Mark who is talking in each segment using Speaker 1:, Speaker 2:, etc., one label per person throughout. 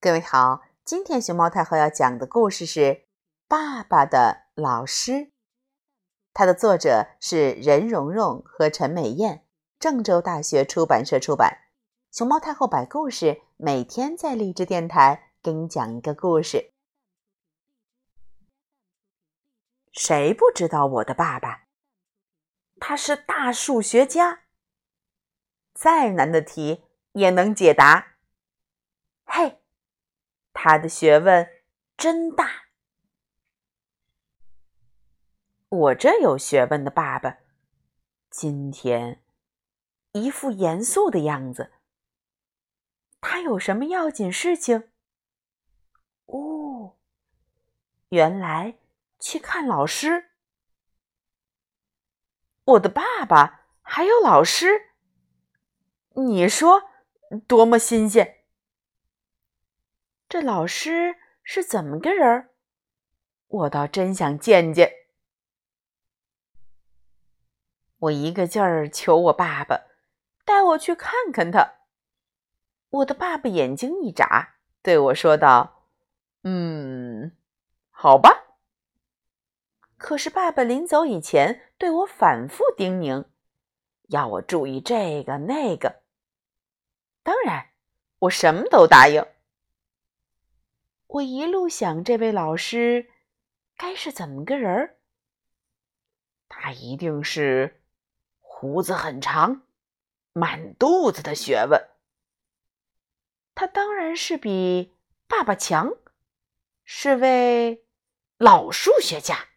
Speaker 1: 各位好，今天熊猫太后要讲的故事是《爸爸的老师》，它的作者是任蓉蓉和陈美燕，郑州大学出版社出版。熊猫太后摆故事，每天在励志电台给你讲一个故事。谁不知道我的爸爸？他是大数学家，再难的题也能解答。嘿！他的学问真大。我这有学问的爸爸，今天一副严肃的样子。他有什么要紧事情？哦，原来去看老师。我的爸爸还有老师，你说多么新鲜！这老师是怎么个人儿？我倒真想见见。我一个劲儿求我爸爸带我去看看他。我的爸爸眼睛一眨，对我说道：“嗯，好吧。”可是爸爸临走以前对我反复叮咛，要我注意这个那个。当然，我什么都答应。我一路想，这位老师该是怎么个人儿？他一定是胡子很长、满肚子的学问。他当然是比爸爸强，是位老数学家。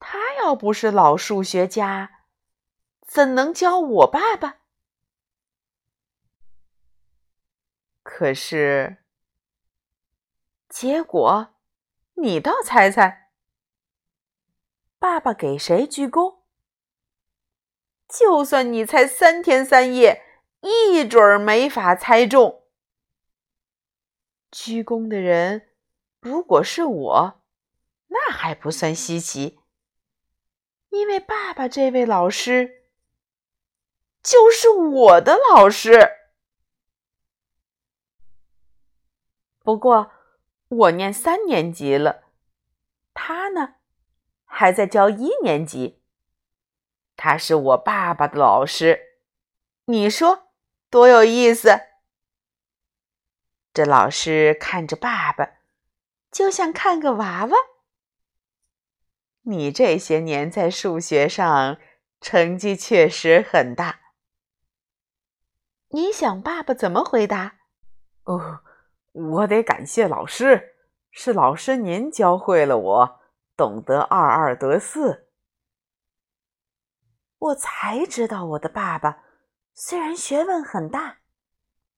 Speaker 1: 他要不是老数学家，怎能教我爸爸？可是。结果，你倒猜猜。爸爸给谁鞠躬？就算你猜三天三夜，一准儿没法猜中。鞠躬的人如果是我，那还不算稀奇，因为爸爸这位老师就是我的老师。不过。我念三年级了，他呢，还在教一年级。他是我爸爸的老师，你说多有意思？这老师看着爸爸，就像看个娃娃。你这些年在数学上成绩确实很大。你想爸爸怎么回答？哦。我得感谢老师，是老师您教会了我懂得二二得四。我才知道我的爸爸虽然学问很大，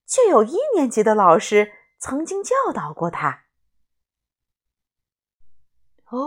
Speaker 1: 却有一年级的老师曾经教导过他。哦，